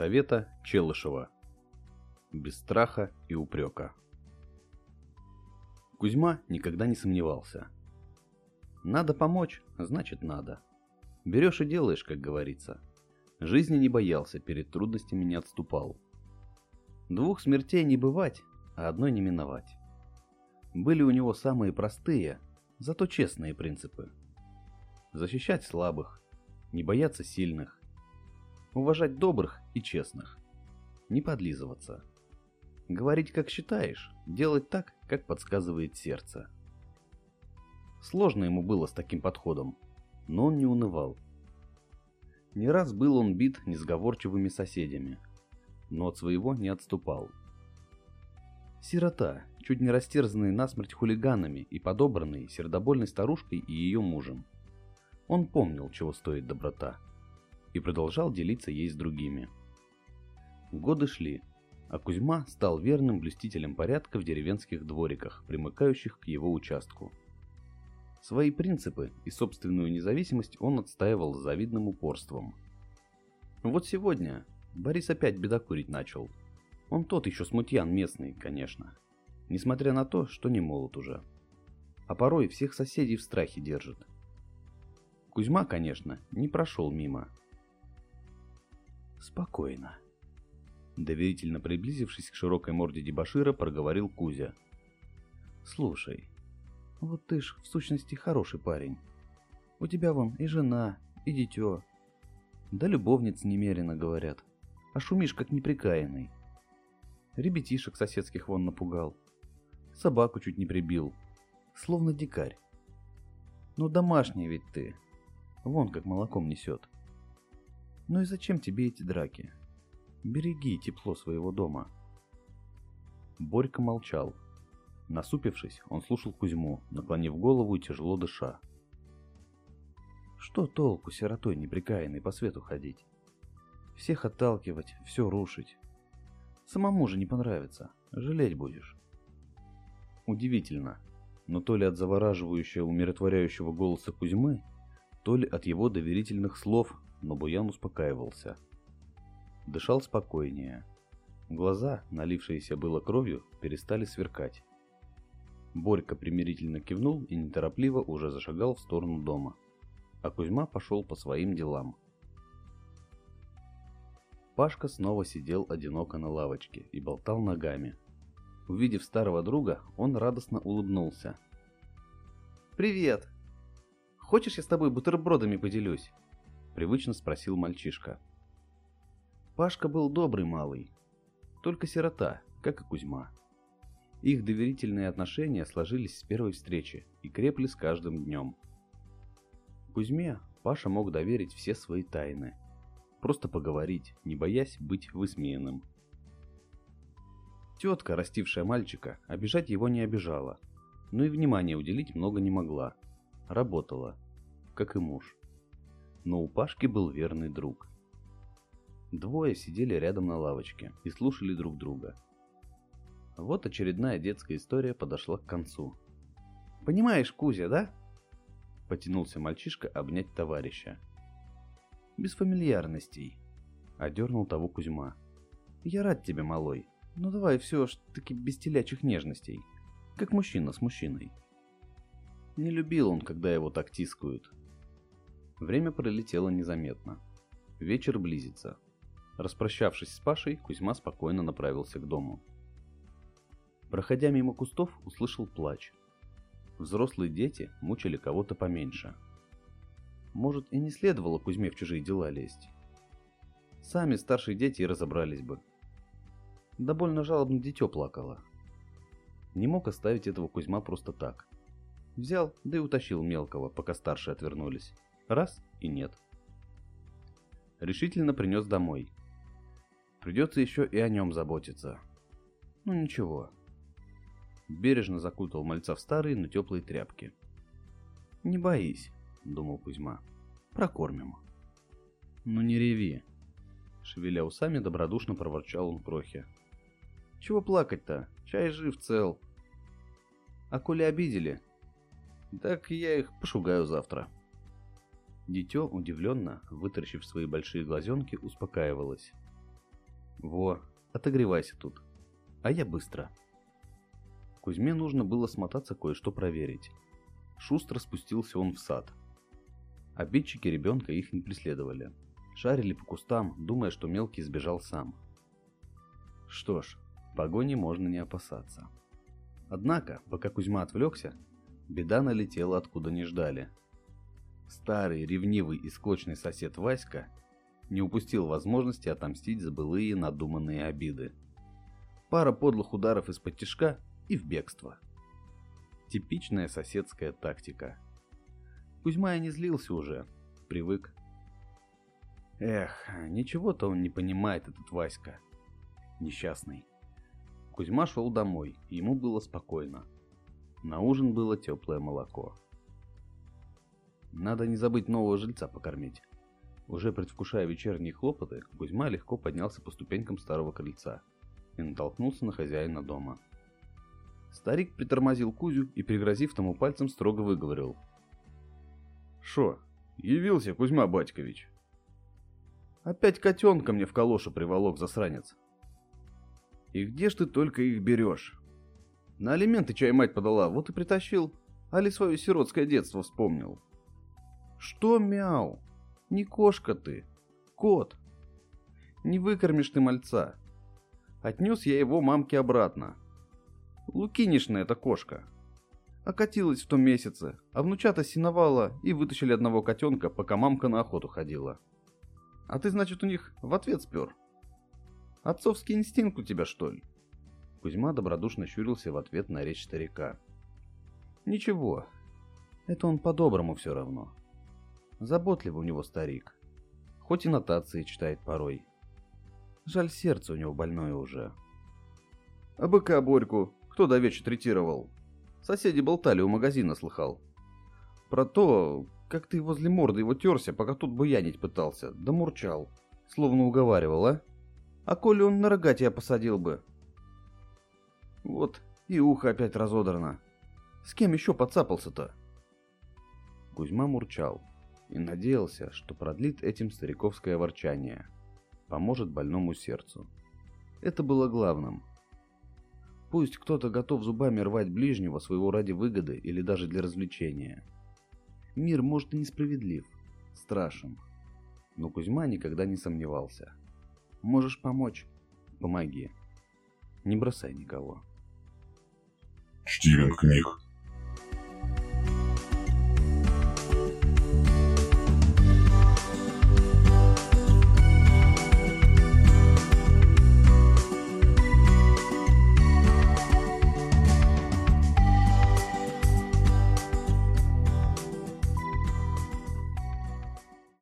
совета Челышева. Без страха и упрека. Кузьма никогда не сомневался. Надо помочь, значит надо. Берешь и делаешь, как говорится. Жизни не боялся, перед трудностями не отступал. Двух смертей не бывать, а одной не миновать. Были у него самые простые, зато честные принципы. Защищать слабых, не бояться сильных, уважать добрых и честных, не подлизываться. Говорить как считаешь, делать так, как подсказывает сердце. Сложно ему было с таким подходом, но он не унывал. Не раз был он бит несговорчивыми соседями, но от своего не отступал. Сирота, чуть не растерзанный насмерть хулиганами и подобранный сердобольной старушкой и ее мужем. Он помнил, чего стоит доброта – и продолжал делиться ей с другими. Годы шли, а Кузьма стал верным блюстителем порядка в деревенских двориках, примыкающих к его участку. Свои принципы и собственную независимость он отстаивал с завидным упорством. Вот сегодня Борис опять бедокурить начал. Он тот еще смутьян местный, конечно. Несмотря на то, что не молод уже. А порой всех соседей в страхе держит. Кузьма, конечно, не прошел мимо. Спокойно. Доверительно приблизившись к широкой морде дебашира, проговорил Кузя. Слушай, вот ты ж в сущности хороший парень. У тебя вон и жена, и дитё. Да любовниц немерено, говорят. А шумишь, как неприкаянный. Ребятишек соседских вон напугал. Собаку чуть не прибил. Словно дикарь. Ну домашний ведь ты. Вон как молоком несет. Ну и зачем тебе эти драки? Береги тепло своего дома. Борька молчал. Насупившись, он слушал Кузьму, наклонив голову и тяжело дыша. Что толку сиротой неприкаянной по свету ходить? Всех отталкивать, все рушить. Самому же не понравится, жалеть будешь. Удивительно, но то ли от завораживающего умиротворяющего голоса Кузьмы, то ли от его доверительных слов но Буян успокаивался. Дышал спокойнее. Глаза, налившиеся было кровью, перестали сверкать. Борька примирительно кивнул и неторопливо уже зашагал в сторону дома. А Кузьма пошел по своим делам. Пашка снова сидел одиноко на лавочке и болтал ногами. Увидев старого друга, он радостно улыбнулся. «Привет! Хочешь, я с тобой бутербродами поделюсь?» Привычно спросил мальчишка. Пашка был добрый малый, только сирота, как и Кузьма. Их доверительные отношения сложились с первой встречи и крепли с каждым днем. Кузьме Паша мог доверить все свои тайны. Просто поговорить, не боясь быть высмеянным. Тетка, растившая мальчика, обижать его не обижала, но и внимания уделить много не могла. Работала, как и муж но у Пашки был верный друг. Двое сидели рядом на лавочке и слушали друг друга. Вот очередная детская история подошла к концу. «Понимаешь, Кузя, да?» Потянулся мальчишка обнять товарища. «Без фамильярностей», — одернул того Кузьма. «Я рад тебе, малой, но давай все ж таки без телячих нежностей, как мужчина с мужчиной». Не любил он, когда его так тискают, Время пролетело незаметно. Вечер близится. Распрощавшись с Пашей, Кузьма спокойно направился к дому. Проходя мимо кустов, услышал плач. Взрослые дети мучили кого-то поменьше. Может, и не следовало Кузьме в чужие дела лезть. Сами старшие дети и разобрались бы. Да больно жалобно дитё плакало. Не мог оставить этого Кузьма просто так. Взял, да и утащил мелкого, пока старшие отвернулись. Раз и нет. Решительно принес домой. Придется еще и о нем заботиться. Ну ничего. Бережно закутал мальца в старые, но теплые тряпки. «Не боись», — думал Кузьма. «Прокормим». «Ну не реви», — шевеля усами, добродушно проворчал он крохе. «Чего плакать-то? Чай жив цел». «А коли обидели, так я их пошугаю завтра». Дитё, удивленно, вытаращив свои большие глазенки, успокаивалось. Во, отогревайся тут. А я быстро. Кузьме нужно было смотаться кое-что проверить. Шустро спустился он в сад. Обидчики ребенка их не преследовали. Шарили по кустам, думая, что мелкий сбежал сам. Что ж, погони можно не опасаться. Однако, пока Кузьма отвлекся, беда налетела откуда не ждали. Старый, ревнивый и склочный сосед Васька не упустил возможности отомстить за былые надуманные обиды. Пара подлых ударов из-под тишка и в бегство. Типичная соседская тактика. Кузьма и не злился уже, привык. Эх, ничего-то он не понимает, этот Васька. Несчастный. Кузьма шел домой, ему было спокойно. На ужин было теплое молоко. Надо не забыть нового жильца покормить. Уже предвкушая вечерние хлопоты, Кузьма легко поднялся по ступенькам старого крыльца и натолкнулся на хозяина дома. Старик притормозил Кузю и, пригрозив тому пальцем, строго выговорил. «Шо, явился Кузьма Батькович?» «Опять котенка мне в калошу приволок засранец». «И где ж ты только их берешь?» «На алименты чай мать подала, вот и притащил. Али свое сиротское детство вспомнил». «Что мяу? Не кошка ты, кот. Не выкормишь ты мальца. Отнес я его мамке обратно. Лукинишна эта кошка. Окатилась в том месяце, а внучата синовала и вытащили одного котенка, пока мамка на охоту ходила. А ты, значит, у них в ответ спер? Отцовский инстинкт у тебя, что ли? Кузьма добродушно щурился в ответ на речь старика. Ничего, это он по-доброму все равно. Заботливый у него старик. Хоть и нотации читает порой. Жаль, сердце у него больное уже. А быка Борьку кто до вечера третировал? Соседи болтали у магазина, слыхал. Про то, как ты возле морды его терся, пока тут буянить пытался, да мурчал. Словно уговаривал, а? А коли он на рога тебя посадил бы? Вот, и ухо опять разодрано. С кем еще подцапался-то? Кузьма мурчал и надеялся, что продлит этим стариковское ворчание, поможет больному сердцу. Это было главным. Пусть кто-то готов зубами рвать ближнего своего ради выгоды или даже для развлечения. Мир, может, и несправедлив, страшен. Но Кузьма никогда не сомневался. Можешь помочь? Помоги. Не бросай никого. Чтимин книг